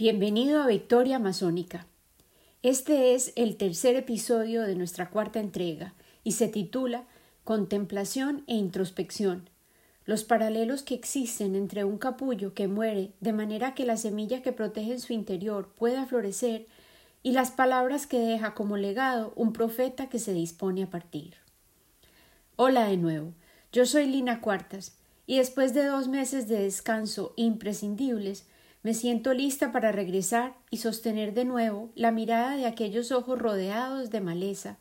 Bienvenido a Victoria Amazónica. Este es el tercer episodio de nuestra cuarta entrega y se titula Contemplación e introspección. Los paralelos que existen entre un capullo que muere de manera que la semilla que protege en su interior pueda florecer y las palabras que deja como legado un profeta que se dispone a partir. Hola de nuevo, yo soy Lina Cuartas y después de dos meses de descanso imprescindibles me siento lista para regresar y sostener de nuevo la mirada de aquellos ojos rodeados de maleza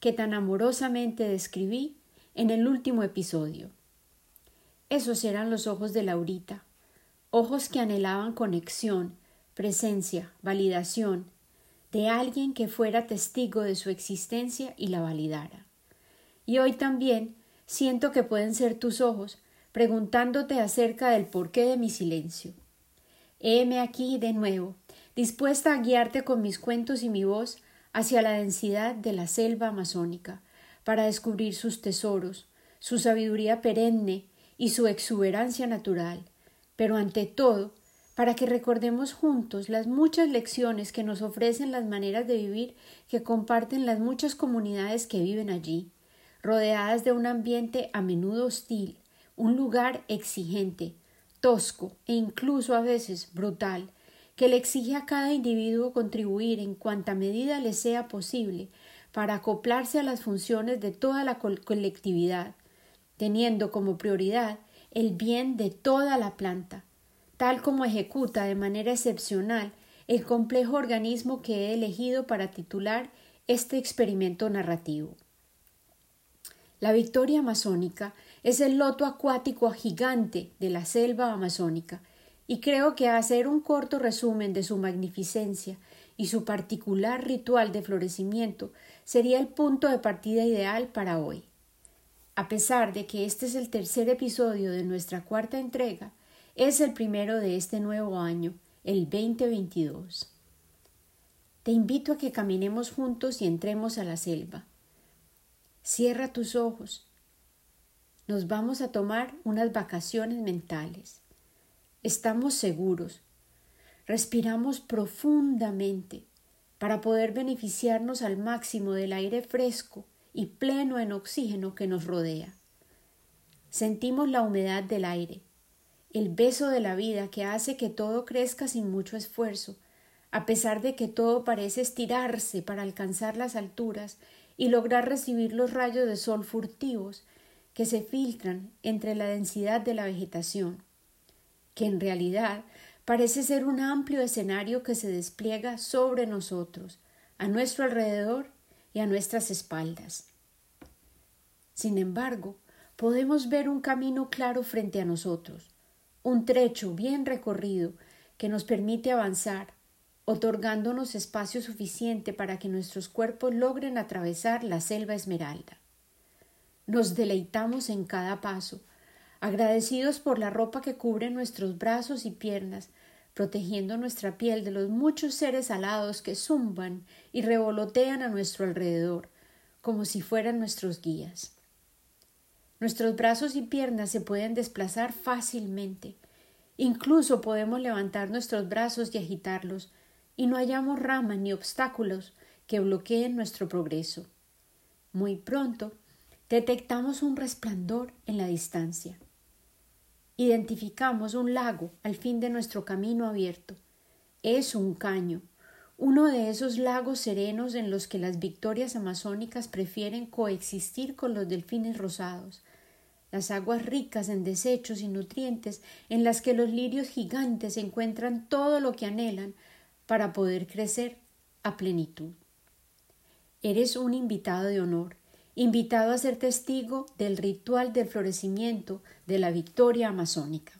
que tan amorosamente describí en el último episodio. Esos eran los ojos de Laurita, ojos que anhelaban conexión, presencia, validación, de alguien que fuera testigo de su existencia y la validara. Y hoy también siento que pueden ser tus ojos preguntándote acerca del porqué de mi silencio Heme aquí de nuevo, dispuesta a guiarte con mis cuentos y mi voz hacia la densidad de la selva amazónica, para descubrir sus tesoros, su sabiduría perenne y su exuberancia natural, pero ante todo, para que recordemos juntos las muchas lecciones que nos ofrecen las maneras de vivir que comparten las muchas comunidades que viven allí, rodeadas de un ambiente a menudo hostil, un lugar exigente, tosco e incluso a veces brutal, que le exige a cada individuo contribuir en cuanta medida le sea posible para acoplarse a las funciones de toda la colectividad, teniendo como prioridad el bien de toda la planta, tal como ejecuta de manera excepcional el complejo organismo que he elegido para titular este experimento narrativo. La victoria amazónica es el loto acuático gigante de la selva amazónica, y creo que hacer un corto resumen de su magnificencia y su particular ritual de florecimiento sería el punto de partida ideal para hoy. A pesar de que este es el tercer episodio de nuestra cuarta entrega, es el primero de este nuevo año, el 2022. Te invito a que caminemos juntos y entremos a la selva. Cierra tus ojos nos vamos a tomar unas vacaciones mentales. Estamos seguros. Respiramos profundamente para poder beneficiarnos al máximo del aire fresco y pleno en oxígeno que nos rodea. Sentimos la humedad del aire, el beso de la vida que hace que todo crezca sin mucho esfuerzo, a pesar de que todo parece estirarse para alcanzar las alturas y lograr recibir los rayos de sol furtivos que se filtran entre la densidad de la vegetación, que en realidad parece ser un amplio escenario que se despliega sobre nosotros, a nuestro alrededor y a nuestras espaldas. Sin embargo, podemos ver un camino claro frente a nosotros, un trecho bien recorrido que nos permite avanzar, otorgándonos espacio suficiente para que nuestros cuerpos logren atravesar la selva esmeralda. Nos deleitamos en cada paso, agradecidos por la ropa que cubre nuestros brazos y piernas, protegiendo nuestra piel de los muchos seres alados que zumban y revolotean a nuestro alrededor, como si fueran nuestros guías. Nuestros brazos y piernas se pueden desplazar fácilmente, incluso podemos levantar nuestros brazos y agitarlos, y no hallamos ramas ni obstáculos que bloqueen nuestro progreso. Muy pronto Detectamos un resplandor en la distancia. Identificamos un lago al fin de nuestro camino abierto. Es un caño, uno de esos lagos serenos en los que las victorias amazónicas prefieren coexistir con los delfines rosados, las aguas ricas en desechos y nutrientes en las que los lirios gigantes encuentran todo lo que anhelan para poder crecer a plenitud. Eres un invitado de honor invitado a ser testigo del ritual del florecimiento de la victoria amazónica.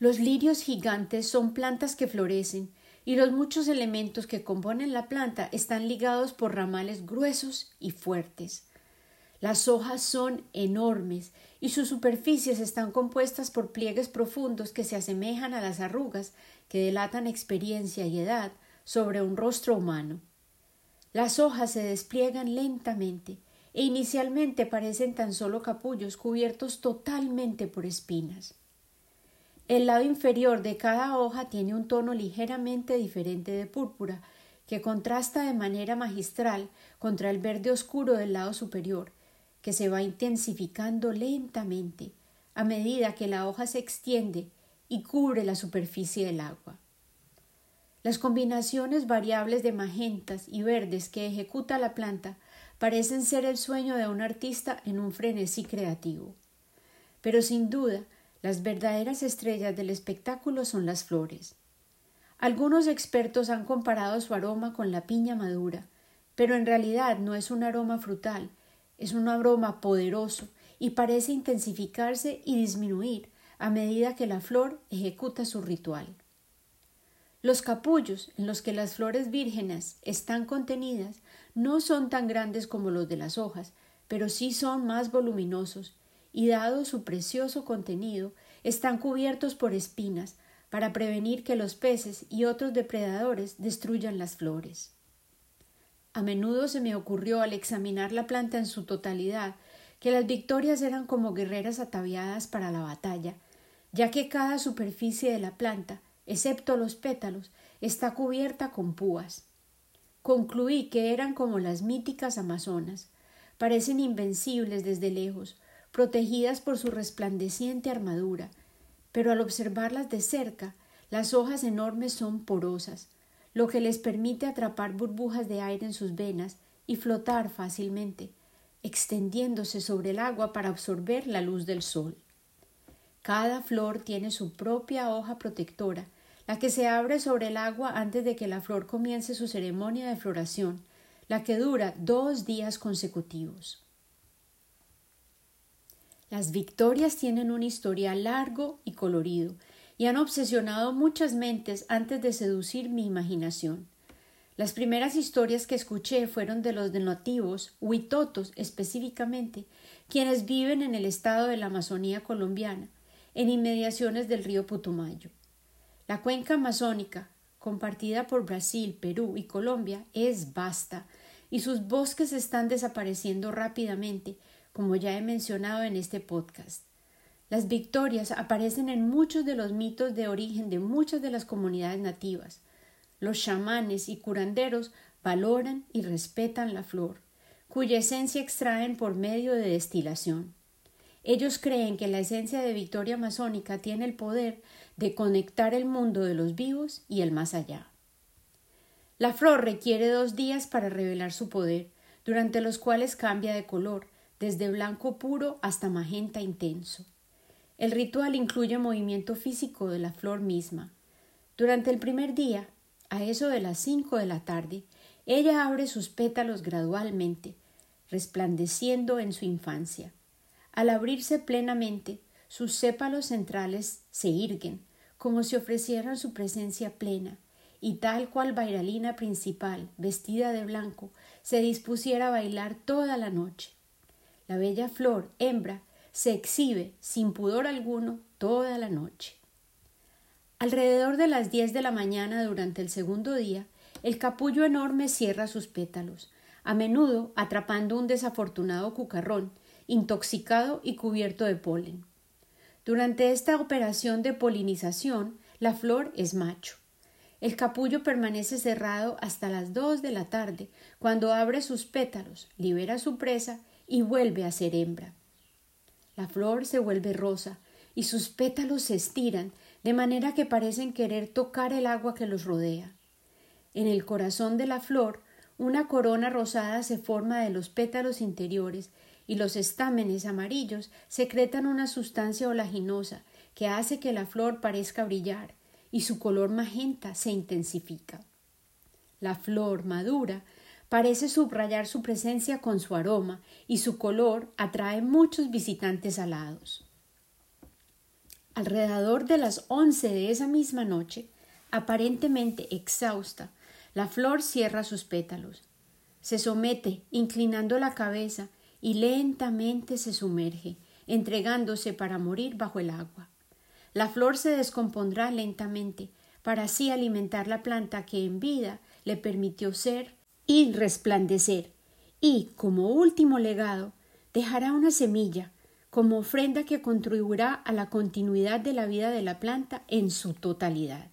Los lirios gigantes son plantas que florecen y los muchos elementos que componen la planta están ligados por ramales gruesos y fuertes. Las hojas son enormes y sus superficies están compuestas por pliegues profundos que se asemejan a las arrugas que delatan experiencia y edad sobre un rostro humano. Las hojas se despliegan lentamente e inicialmente parecen tan solo capullos cubiertos totalmente por espinas. El lado inferior de cada hoja tiene un tono ligeramente diferente de púrpura, que contrasta de manera magistral contra el verde oscuro del lado superior, que se va intensificando lentamente a medida que la hoja se extiende y cubre la superficie del agua. Las combinaciones variables de magentas y verdes que ejecuta la planta parecen ser el sueño de un artista en un frenesí creativo. Pero sin duda, las verdaderas estrellas del espectáculo son las flores. Algunos expertos han comparado su aroma con la piña madura, pero en realidad no es un aroma frutal, es un aroma poderoso y parece intensificarse y disminuir a medida que la flor ejecuta su ritual. Los capullos en los que las flores vírgenes están contenidas no son tan grandes como los de las hojas, pero sí son más voluminosos, y dado su precioso contenido, están cubiertos por espinas para prevenir que los peces y otros depredadores destruyan las flores. A menudo se me ocurrió al examinar la planta en su totalidad que las victorias eran como guerreras ataviadas para la batalla, ya que cada superficie de la planta excepto los pétalos, está cubierta con púas. Concluí que eran como las míticas amazonas, parecen invencibles desde lejos, protegidas por su resplandeciente armadura, pero al observarlas de cerca, las hojas enormes son porosas, lo que les permite atrapar burbujas de aire en sus venas y flotar fácilmente, extendiéndose sobre el agua para absorber la luz del sol. Cada flor tiene su propia hoja protectora, la que se abre sobre el agua antes de que la flor comience su ceremonia de floración, la que dura dos días consecutivos. Las victorias tienen un historial largo y colorido, y han obsesionado muchas mentes antes de seducir mi imaginación. Las primeras historias que escuché fueron de los nativos, huitotos específicamente, quienes viven en el estado de la Amazonía colombiana, en inmediaciones del río Putumayo. La cuenca amazónica, compartida por Brasil, Perú y Colombia, es vasta, y sus bosques están desapareciendo rápidamente, como ya he mencionado en este podcast. Las victorias aparecen en muchos de los mitos de origen de muchas de las comunidades nativas. Los chamanes y curanderos valoran y respetan la flor, cuya esencia extraen por medio de destilación. Ellos creen que la esencia de Victoria Masónica tiene el poder de conectar el mundo de los vivos y el más allá. La flor requiere dos días para revelar su poder, durante los cuales cambia de color, desde blanco puro hasta magenta intenso. El ritual incluye movimiento físico de la flor misma. Durante el primer día, a eso de las cinco de la tarde, ella abre sus pétalos gradualmente, resplandeciendo en su infancia. Al abrirse plenamente, sus sépalos centrales se irguen, como si ofrecieran su presencia plena, y tal cual bailarina principal, vestida de blanco, se dispusiera a bailar toda la noche. La bella flor, hembra, se exhibe, sin pudor alguno, toda la noche. Alrededor de las diez de la mañana durante el segundo día, el capullo enorme cierra sus pétalos, a menudo atrapando un desafortunado cucarrón, intoxicado y cubierto de polen. Durante esta operación de polinización, la flor es macho. El capullo permanece cerrado hasta las dos de la tarde, cuando abre sus pétalos, libera su presa y vuelve a ser hembra. La flor se vuelve rosa y sus pétalos se estiran de manera que parecen querer tocar el agua que los rodea. En el corazón de la flor, una corona rosada se forma de los pétalos interiores y los estámenes amarillos secretan una sustancia olaginosa que hace que la flor parezca brillar y su color magenta se intensifica. La flor madura parece subrayar su presencia con su aroma y su color atrae muchos visitantes alados. Alrededor de las once de esa misma noche, aparentemente exhausta, la flor cierra sus pétalos. Se somete, inclinando la cabeza, y lentamente se sumerge, entregándose para morir bajo el agua. La flor se descompondrá lentamente, para así alimentar la planta que en vida le permitió ser y resplandecer, y, como último legado, dejará una semilla, como ofrenda que contribuirá a la continuidad de la vida de la planta en su totalidad.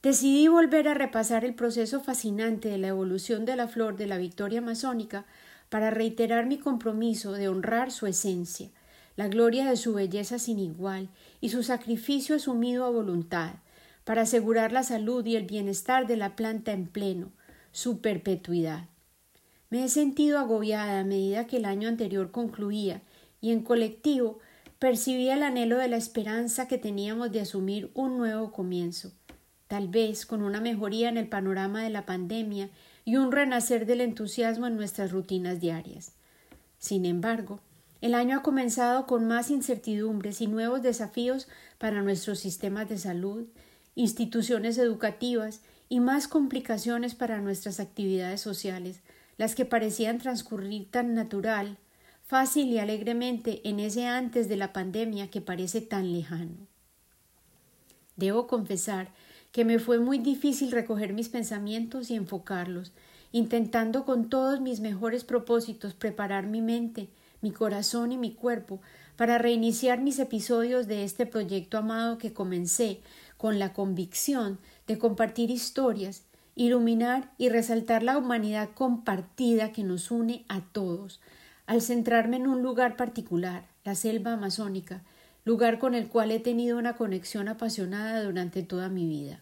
Decidí volver a repasar el proceso fascinante de la evolución de la flor de la victoria masónica para reiterar mi compromiso de honrar su esencia, la gloria de su belleza sin igual y su sacrificio asumido a voluntad, para asegurar la salud y el bienestar de la planta en pleno, su perpetuidad. Me he sentido agobiada a medida que el año anterior concluía y en colectivo percibía el anhelo de la esperanza que teníamos de asumir un nuevo comienzo, tal vez con una mejoría en el panorama de la pandemia y un renacer del entusiasmo en nuestras rutinas diarias. Sin embargo, el año ha comenzado con más incertidumbres y nuevos desafíos para nuestros sistemas de salud, instituciones educativas y más complicaciones para nuestras actividades sociales, las que parecían transcurrir tan natural, fácil y alegremente en ese antes de la pandemia que parece tan lejano. Debo confesar que me fue muy difícil recoger mis pensamientos y enfocarlos, intentando con todos mis mejores propósitos preparar mi mente, mi corazón y mi cuerpo para reiniciar mis episodios de este proyecto amado que comencé con la convicción de compartir historias, iluminar y resaltar la humanidad compartida que nos une a todos, al centrarme en un lugar particular, la selva amazónica, lugar con el cual he tenido una conexión apasionada durante toda mi vida.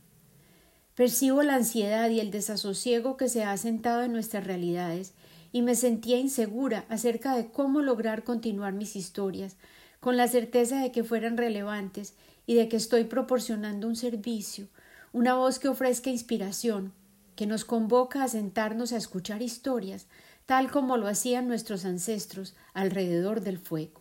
Percibo la ansiedad y el desasosiego que se ha sentado en nuestras realidades y me sentía insegura acerca de cómo lograr continuar mis historias, con la certeza de que fueran relevantes y de que estoy proporcionando un servicio, una voz que ofrezca inspiración, que nos convoca a sentarnos a escuchar historias, tal como lo hacían nuestros ancestros alrededor del fuego.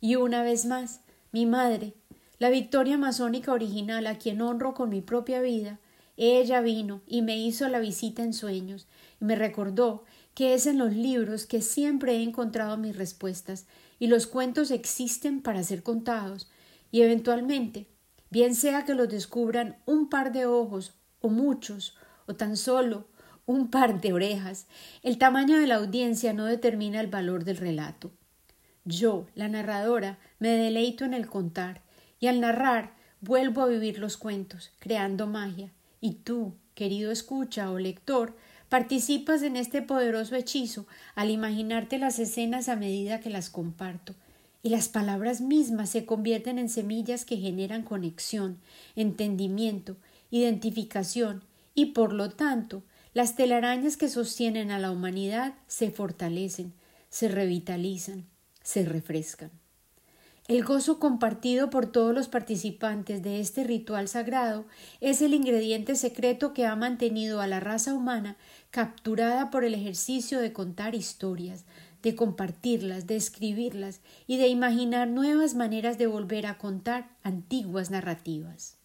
Y una vez más, mi madre, la victoria masónica original a quien honro con mi propia vida, ella vino y me hizo la visita en sueños y me recordó que es en los libros que siempre he encontrado mis respuestas y los cuentos existen para ser contados y eventualmente, bien sea que los descubran un par de ojos o muchos, o tan solo un par de orejas, el tamaño de la audiencia no determina el valor del relato. Yo, la narradora, me deleito en el contar, y al narrar vuelvo a vivir los cuentos, creando magia, y tú, querido escucha o lector, participas en este poderoso hechizo al imaginarte las escenas a medida que las comparto, y las palabras mismas se convierten en semillas que generan conexión, entendimiento, identificación y por lo tanto las telarañas que sostienen a la humanidad se fortalecen, se revitalizan, se refrescan. El gozo compartido por todos los participantes de este ritual sagrado es el ingrediente secreto que ha mantenido a la raza humana capturada por el ejercicio de contar historias, de compartirlas, de escribirlas y de imaginar nuevas maneras de volver a contar antiguas narrativas.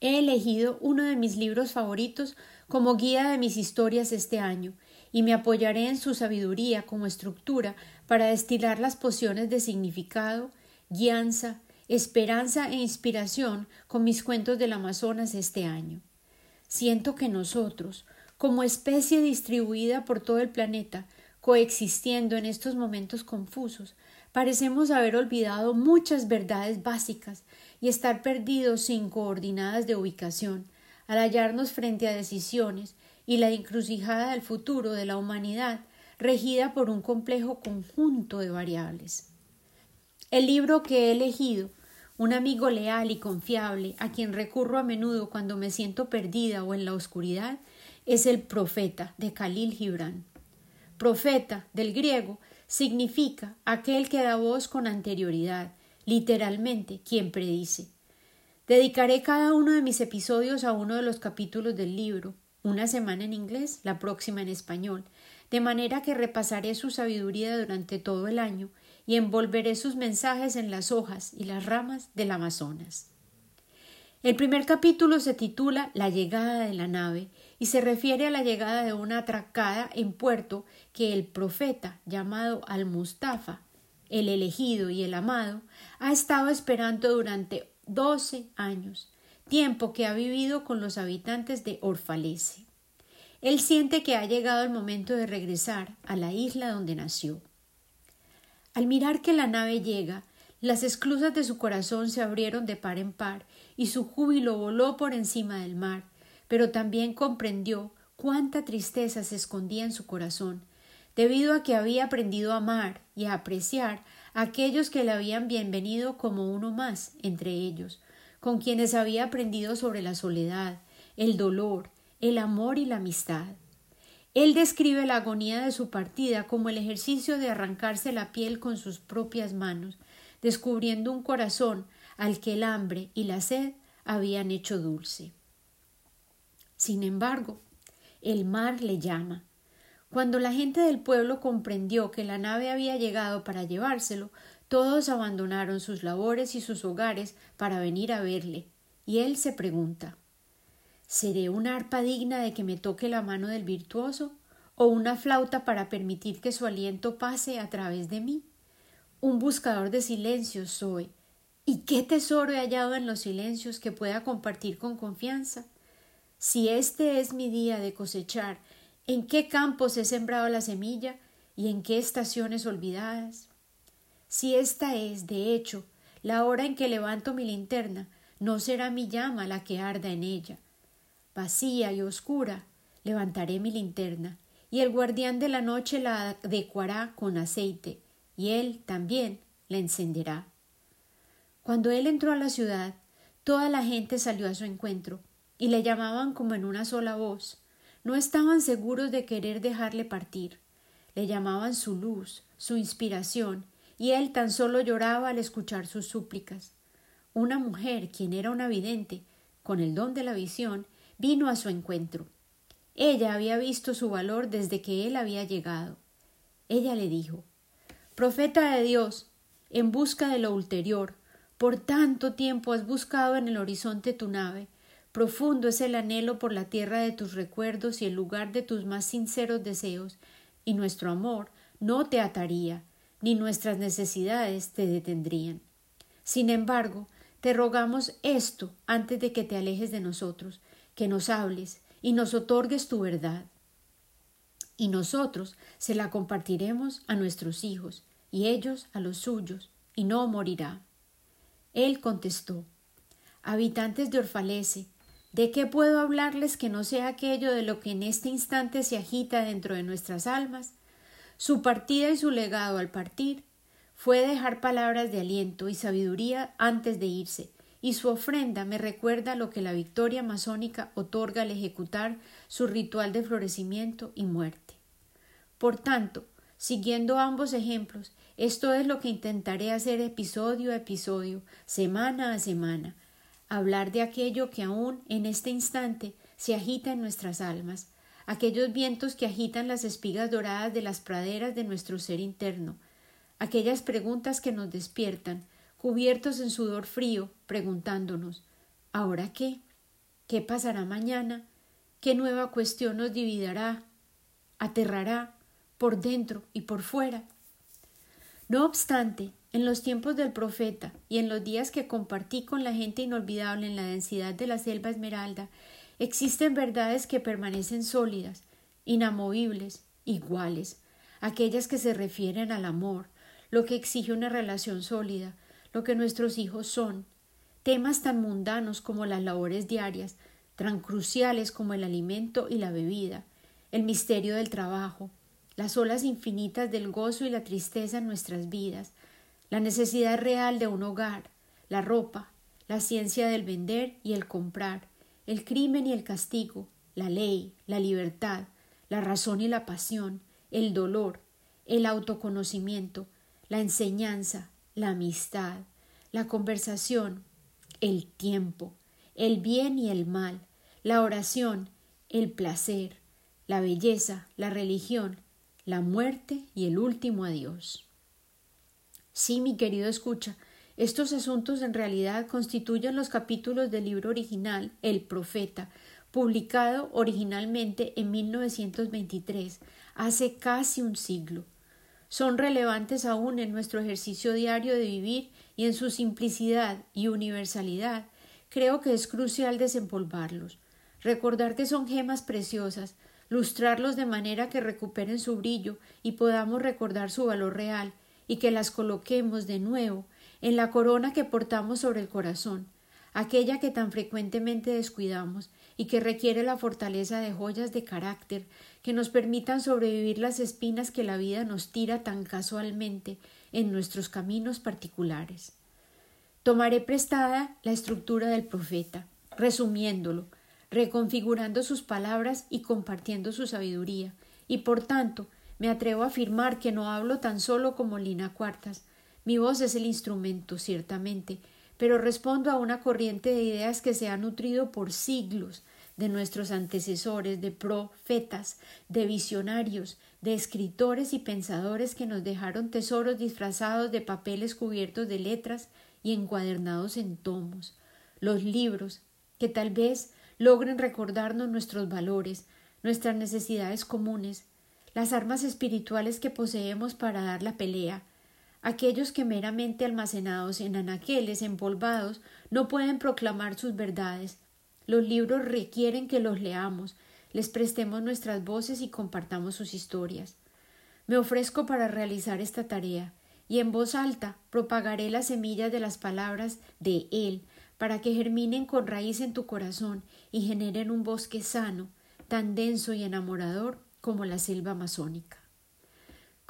He elegido uno de mis libros favoritos como guía de mis historias este año y me apoyaré en su sabiduría como estructura para destilar las pociones de significado, guianza, esperanza e inspiración con mis cuentos del Amazonas este año. Siento que nosotros, como especie distribuida por todo el planeta, coexistiendo en estos momentos confusos, parecemos haber olvidado muchas verdades básicas y estar perdidos sin coordinadas de ubicación, al hallarnos frente a decisiones y la encrucijada del futuro de la humanidad regida por un complejo conjunto de variables. El libro que he elegido, un amigo leal y confiable a quien recurro a menudo cuando me siento perdida o en la oscuridad, es el profeta de Khalil Gibran. Profeta, del griego, significa aquel que da voz con anterioridad, literalmente quien predice. Dedicaré cada uno de mis episodios a uno de los capítulos del libro, una semana en inglés, la próxima en español, de manera que repasaré su sabiduría durante todo el año y envolveré sus mensajes en las hojas y las ramas del Amazonas. El primer capítulo se titula La llegada de la nave y se refiere a la llegada de una atracada en puerto que el profeta llamado Al-Mustafa, el elegido y el amado, ha estado esperando durante doce años, tiempo que ha vivido con los habitantes de Orfalese. Él siente que ha llegado el momento de regresar a la isla donde nació. Al mirar que la nave llega, las esclusas de su corazón se abrieron de par en par y su júbilo voló por encima del mar, pero también comprendió cuánta tristeza se escondía en su corazón, debido a que había aprendido a amar y a apreciar a aquellos que le habían bienvenido como uno más entre ellos, con quienes había aprendido sobre la soledad, el dolor, el amor y la amistad. Él describe la agonía de su partida como el ejercicio de arrancarse la piel con sus propias manos, descubriendo un corazón al que el hambre y la sed habían hecho dulce. Sin embargo, el mar le llama. Cuando la gente del pueblo comprendió que la nave había llegado para llevárselo, todos abandonaron sus labores y sus hogares para venir a verle, y él se pregunta ¿Seré una arpa digna de que me toque la mano del virtuoso? ¿O una flauta para permitir que su aliento pase a través de mí? Un buscador de silencios soy. ¿Y qué tesoro he hallado en los silencios que pueda compartir con confianza? Si este es mi día de cosechar, ¿en qué campos he sembrado la semilla y en qué estaciones olvidadas? Si esta es, de hecho, la hora en que levanto mi linterna, no será mi llama la que arda en ella, vacía y oscura, levantaré mi linterna, y el guardián de la noche la adecuará con aceite, y él también la encenderá. Cuando él entró a la ciudad, toda la gente salió a su encuentro, y le llamaban como en una sola voz. No estaban seguros de querer dejarle partir. Le llamaban su luz, su inspiración, y él tan solo lloraba al escuchar sus súplicas. Una mujer, quien era una vidente, con el don de la visión, vino a su encuentro. Ella había visto su valor desde que él había llegado. Ella le dijo Profeta de Dios, en busca de lo ulterior, por tanto tiempo has buscado en el horizonte tu nave, profundo es el anhelo por la tierra de tus recuerdos y el lugar de tus más sinceros deseos, y nuestro amor no te ataría, ni nuestras necesidades te detendrían. Sin embargo, te rogamos esto antes de que te alejes de nosotros, que nos hables y nos otorgues tu verdad. Y nosotros se la compartiremos a nuestros hijos y ellos a los suyos, y no morirá. Él contestó Habitantes de Orfalese, ¿de qué puedo hablarles que no sea aquello de lo que en este instante se agita dentro de nuestras almas? Su partida y su legado al partir fue dejar palabras de aliento y sabiduría antes de irse, y su ofrenda me recuerda lo que la victoria masónica otorga al ejecutar su ritual de florecimiento y muerte. Por tanto, siguiendo ambos ejemplos, esto es lo que intentaré hacer episodio a episodio, semana a semana, hablar de aquello que aún en este instante se agita en nuestras almas, aquellos vientos que agitan las espigas doradas de las praderas de nuestro ser interno, aquellas preguntas que nos despiertan, cubiertos en sudor frío, preguntándonos ¿Ahora qué? ¿Qué pasará mañana? ¿Qué nueva cuestión nos dividirá, aterrará, por dentro y por fuera? No obstante, en los tiempos del profeta y en los días que compartí con la gente inolvidable en la densidad de la selva esmeralda, existen verdades que permanecen sólidas, inamovibles, iguales, aquellas que se refieren al amor, lo que exige una relación sólida, lo que nuestros hijos son, temas tan mundanos como las labores diarias, tan cruciales como el alimento y la bebida, el misterio del trabajo, las olas infinitas del gozo y la tristeza en nuestras vidas, la necesidad real de un hogar, la ropa, la ciencia del vender y el comprar, el crimen y el castigo, la ley, la libertad, la razón y la pasión, el dolor, el autoconocimiento, la enseñanza, la amistad, la conversación, el tiempo, el bien y el mal, la oración, el placer, la belleza, la religión, la muerte y el último adiós. Sí, mi querido escucha, estos asuntos en realidad constituyen los capítulos del libro original El Profeta, publicado originalmente en 1923, hace casi un siglo. Son relevantes aún en nuestro ejercicio diario de vivir y en su simplicidad y universalidad, creo que es crucial desempolvarlos, recordar que son gemas preciosas, lustrarlos de manera que recuperen su brillo y podamos recordar su valor real, y que las coloquemos de nuevo en la corona que portamos sobre el corazón, aquella que tan frecuentemente descuidamos y que requiere la fortaleza de joyas de carácter que nos permitan sobrevivir las espinas que la vida nos tira tan casualmente en nuestros caminos particulares. Tomaré prestada la estructura del profeta, resumiéndolo, reconfigurando sus palabras y compartiendo su sabiduría, y por tanto me atrevo a afirmar que no hablo tan solo como Lina Cuartas. Mi voz es el instrumento, ciertamente, pero respondo a una corriente de ideas que se ha nutrido por siglos de nuestros antecesores, de profetas, de visionarios, de escritores y pensadores que nos dejaron tesoros disfrazados de papeles cubiertos de letras y encuadernados en tomos, los libros, que tal vez logren recordarnos nuestros valores, nuestras necesidades comunes, las armas espirituales que poseemos para dar la pelea, aquellos que meramente almacenados en anaqueles empolvados no pueden proclamar sus verdades. Los libros requieren que los leamos, les prestemos nuestras voces y compartamos sus historias. Me ofrezco para realizar esta tarea, y en voz alta propagaré las semillas de las palabras de Él, para que germinen con raíz en tu corazón y generen un bosque sano, tan denso y enamorador como la selva amazónica.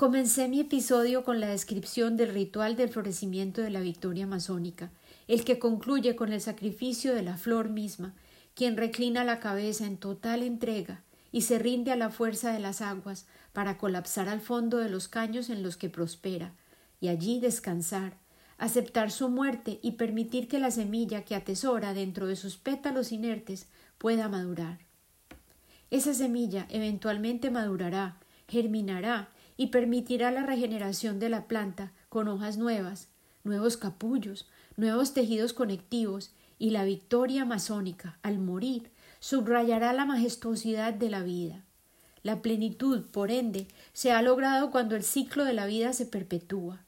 Comencé mi episodio con la descripción del ritual del florecimiento de la victoria amazónica, el que concluye con el sacrificio de la flor misma, quien reclina la cabeza en total entrega y se rinde a la fuerza de las aguas para colapsar al fondo de los caños en los que prospera, y allí descansar, aceptar su muerte y permitir que la semilla que atesora dentro de sus pétalos inertes pueda madurar. Esa semilla eventualmente madurará, germinará y permitirá la regeneración de la planta con hojas nuevas, nuevos capullos, nuevos tejidos conectivos y la victoria masónica, al morir, subrayará la majestuosidad de la vida. La plenitud, por ende, se ha logrado cuando el ciclo de la vida se perpetúa.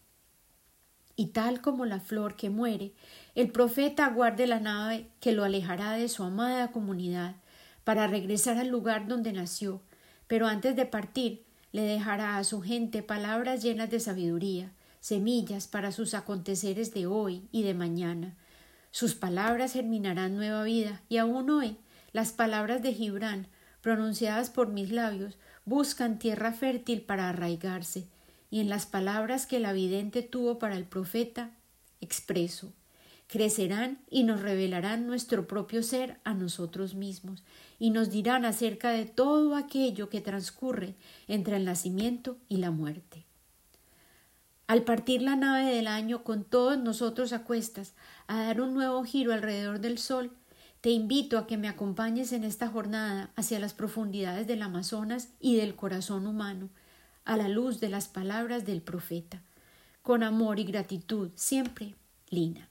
Y tal como la flor que muere, el profeta aguarde la nave que lo alejará de su amada comunidad para regresar al lugar donde nació, pero antes de partir le dejará a su gente palabras llenas de sabiduría, semillas para sus aconteceres de hoy y de mañana. Sus palabras germinarán nueva vida, y aún hoy las palabras de Gibran, pronunciadas por mis labios, buscan tierra fértil para arraigarse, y en las palabras que la vidente tuvo para el profeta, expreso crecerán y nos revelarán nuestro propio ser a nosotros mismos, y nos dirán acerca de todo aquello que transcurre entre el nacimiento y la muerte. Al partir la nave del año con todos nosotros a cuestas, a dar un nuevo giro alrededor del sol, te invito a que me acompañes en esta jornada hacia las profundidades del Amazonas y del corazón humano, a la luz de las palabras del profeta. Con amor y gratitud, siempre, Lina.